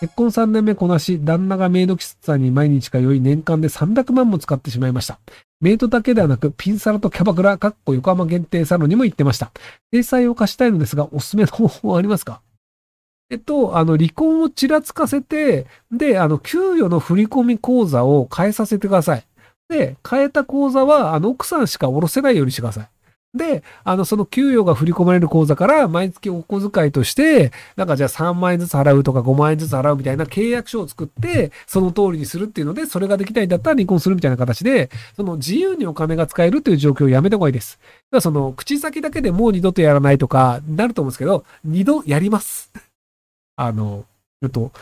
結婚3年目こなし、旦那がメイド喫茶に毎日通い、年間で300万も使ってしまいました。メイドだけではなく、ピンサロとキャバクラ、かっこ横浜限定サロンにも行ってました。体裁を貸したいのですが、おすすめの方法はありますか？えっと、あの、離婚をちらつかせて、で、あの、給与の振込口座を変えさせてください。で、変えた口座は、あの、奥さんしか下ろせないようにしてください。で、あの、その給与が振り込まれる口座から毎月お小遣いとして、なんかじゃあ3万円ずつ払うとか5万円ずつ払うみたいな契約書を作って、その通りにするっていうので、それができないんだったら離婚するみたいな形で、その自由にお金が使えるっていう状況をやめた方がいいです。だからその、口先だけでもう二度とやらないとか、なると思うんですけど、二度やります。あの、えっと、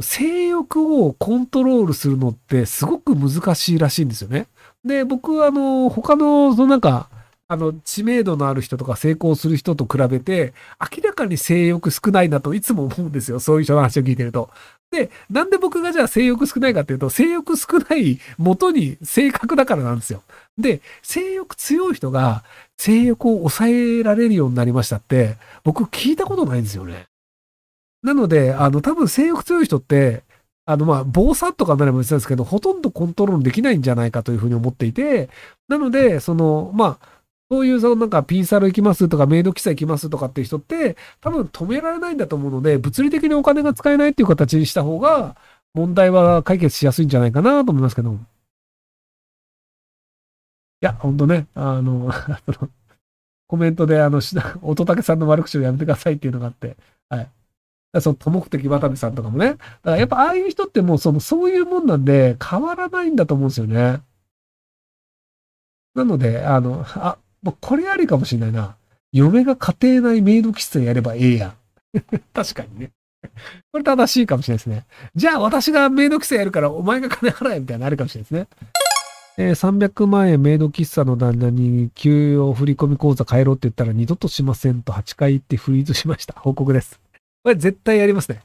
性欲をコントロールするのってすごく難しいらしいんですよね。で、僕はあの、他の、そのなんか、あの、知名度のある人とか成功する人と比べて、明らかに性欲少ないなといつも思うんですよ。そういう人の話を聞いてると。で、なんで僕がじゃあ性欲少ないかっていうと、性欲少ない元に性格だからなんですよ。で、性欲強い人が性欲を抑えられるようになりましたって、僕聞いたことないんですよね。なので、あの、多分性欲強い人って、あの、まあ、暴殺とかになれば別ですけど、ほとんどコントロールできないんじゃないかというふうに思っていて、なので、その、まあ、そういう、そのなんかピンサロ行きますとかメイド記載行きますとかっていう人って、多分止められないんだと思うので、物理的にお金が使えないっていう形にした方が、問題は解決しやすいんじゃないかなと思いますけど。いや、ほんとね、あの、コメントで、あの、乙武さんの悪口をやめてくださいっていうのがあって、はい。その多目的渡部さんとかもね。だからやっぱああいう人ってもうその、そういうもんなんで変わらないんだと思うんですよね。なので、あの、あ、もうこれありかもしれないな。嫁が家庭内メイド喫茶やればええやん。確かにね。これ正しいかもしれないですね。じゃあ私がメイド喫茶やるからお前が金払えみたいなのあるかもしれないですね。えー、300万円メイド喫茶の旦那に給与振込口座変えろって言ったら二度としませんと8回言ってフリーズしました。報告です。これ絶対やりますね。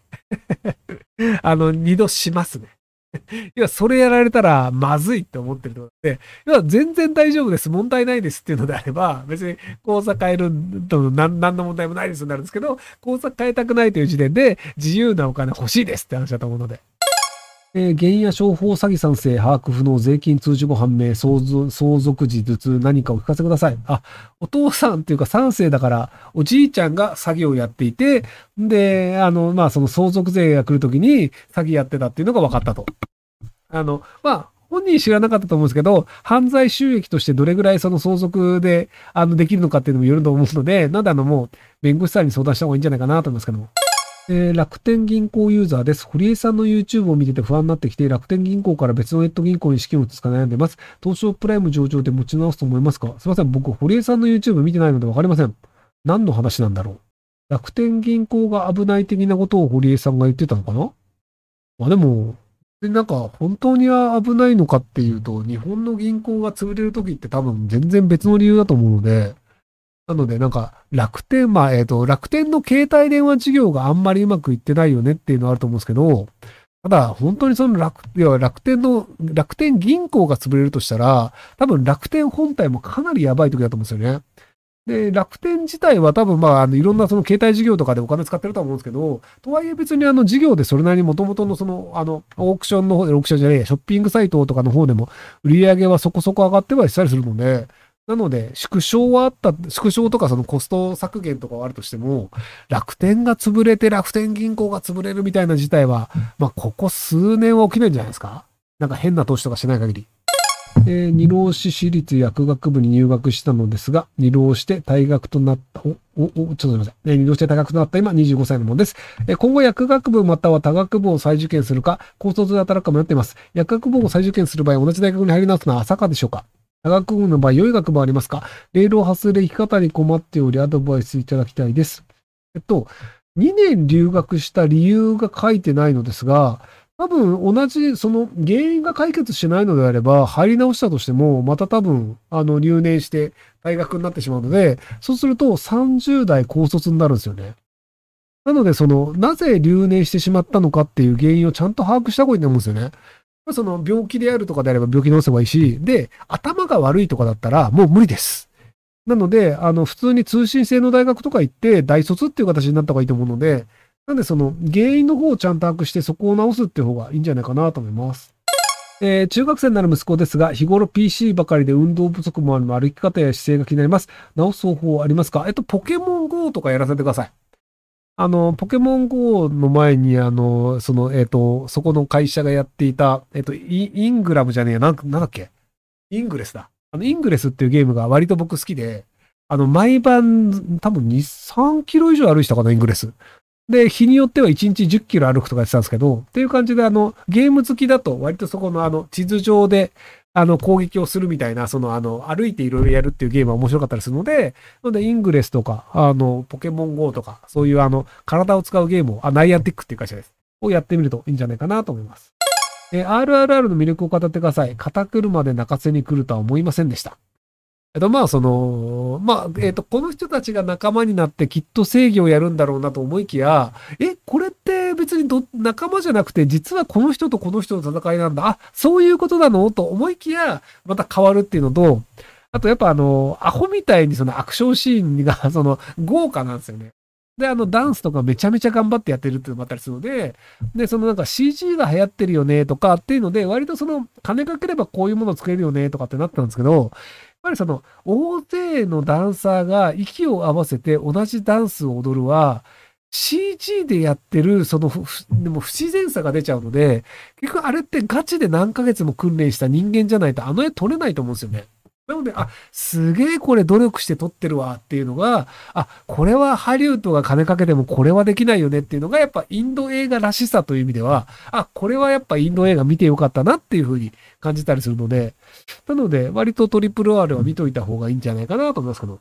あの、二度しますね。要は、それやられたらまずいって思ってるとで、要は、全然大丈夫です、問題ないですっていうのであれば、別に口座変えると何の問題もないですになるんですけど、口座変えたくないという時点で自由なお金欲しいですって話だと思うので。えー、原野商法詐欺賛成、把握不能、税金通知後判明、相続時頭痛、何かお聞かせください。あ、お父さんっていうか賛成だから、おじいちゃんが詐欺をやっていて、で、あの、まあ、その相続税が来るときに詐欺やってたっていうのが分かったと。あの、まあ、本人知らなかったと思うんですけど、犯罪収益としてどれぐらいその相続で、あの、できるのかっていうのもよると思うので、なんであの、もう、弁護士さんに相談した方がいいんじゃないかなと思いますけども。えー、楽天銀行ユーザーです。堀江さんの YouTube を見てて不安になってきて、楽天銀行から別のネット銀行に資金を移すか悩んでます。東証プライム上場で持ち直すと思いますか？すいません。僕、堀江さんの YouTube 見てないのでわかりません。何の話なんだろう？楽天銀行が危ない的なことを堀江さんが言ってたのかな？まあでも、で、なんか、本当には危ないのかっていうと、日本の銀行が潰れるときって多分全然別の理由だと思うので、なので、なんか、楽天、まあ、えっ、ー、と、楽天の携帯電話事業があんまりうまくいってないよねっていうのはあると思うんですけど、ただ、本当にその楽、要は楽天の、楽天銀行が潰れるとしたら、多分楽天本体もかなりやばい時だと思うんですよね。で、楽天自体は多分まあ、あのいろんなその携帯事業とかでお金使ってると思うんですけど、とはいえ別にあの事業でそれなりに元々のその、あの、オークションの方で、オークションじゃねえ、ショッピングサイトとかの方でも売り上げはそこそこ上がってはしたりするので、なので、縮小はあった、縮小とかそのコスト削減とかはあるとしても、楽天が潰れて楽天銀行が潰れるみたいな事態は、まあ、ここ数年は起きないんじゃないですか？なんか変な投資とかしない限り。えー、二浪市私立薬学部に入学したのですが、二浪して退学となった、お、お、お、ちょっとすみません。えー、二浪して退学となった今25歳のものです。えー、今後薬学部または多学部を再受験するか、高卒で働くか迷っています。薬学部を再受験する場合、同じ大学に入り直すのは朝かでしょうか？科学部の場合、良い学部ありますか？レールを外れ生き方に困っており、アドバイスいただきたいです。えっと、2年留学した理由が書いてないのですが、多分同じ、その原因が解決しないのであれば、入り直したとしても、また多分、あの、留年して大学になってしまうので、そうすると30代高卒になるんですよね。なので、その、なぜ留年してしまったのかっていう原因をちゃんと把握した方がいいと思うんですよね。その病気であるとかであれば病気治せばいいし、で、頭が悪いとかだったらもう無理です。なので、あの、普通に通信制の大学とか行って、大卒っていう形になった方がいいと思うので、なんでその原因の方をちゃんと把握してそこを直すっていう方がいいんじゃないかなと思います。えー中学生になる息子ですが、日頃 PC ばかりで運動不足もあるの歩き方や姿勢が気になります。直す方法ありますか？えっと、ポケモン GO とかやらせてください。あの、ポケモン GO の前に、あの、その、えっ、と、そこの会社がやっていた、えっ、と、イイングラムじゃねえや、なんなんだっけ？イングレスだ。あの、イングレスっていうゲームが割と僕好きで、あの、毎晩、多分2、3キロ以上歩いたかな、イングレス。で、日によっては1日10キロ歩くとかやってたんですけど、っていう感じで、あの、ゲーム好きだと割とそこのあの、地図上で、あの、攻撃をするみたいな、その、あの、歩いていろいろやるっていうゲームは面白かったりするので、ので、イングレスとか、あの、ポケモン GO とか、そういうあの、体を使うゲームを、あ、ナイアンティックっていう会社です。をやってみるといいんじゃないかなと思います。え RRR の魅力を語ってください。肩車で泣かせに来るとは思いませんでした。えっと、まあ、その、まあ、えっと、この人たちが仲間になってきっと正義をやるんだろうなと思いきや、え、これって別にど仲間じゃなくて、実はこの人とこの人の戦いなんだ。あ、そういうことなの？と思いきや、また変わるっていうのと、あとやっぱあの、アホみたいにそのアクションシーンが、その、豪華なんですよね。で、あの、ダンスとかめちゃめちゃ頑張ってやってるっていうのもあったりするので、で、そのなんか CG が流行ってるよねとかっていうので、割とその、金かければこういうものを作れるよねとかってなったんですけど、ぱりその、大勢のダンサーが息を合わせて同じダンスを踊るは、CG でやってる、その、でも不自然さが出ちゃうので、結局あれってガチで何ヶ月も訓練した人間じゃないとあの絵撮れないと思うんですよね。なので、あ、すげえこれ努力して撮ってるわっていうのが、あ、これはハリウッドが金かけてもこれはできないよねっていうのが、やっぱインド映画らしさという意味では、あ、これはやっぱインド映画見てよかったなっていうふうに感じたりするので、なので、割とトリプル R は見といた方がいいんじゃないかなと思いますけど。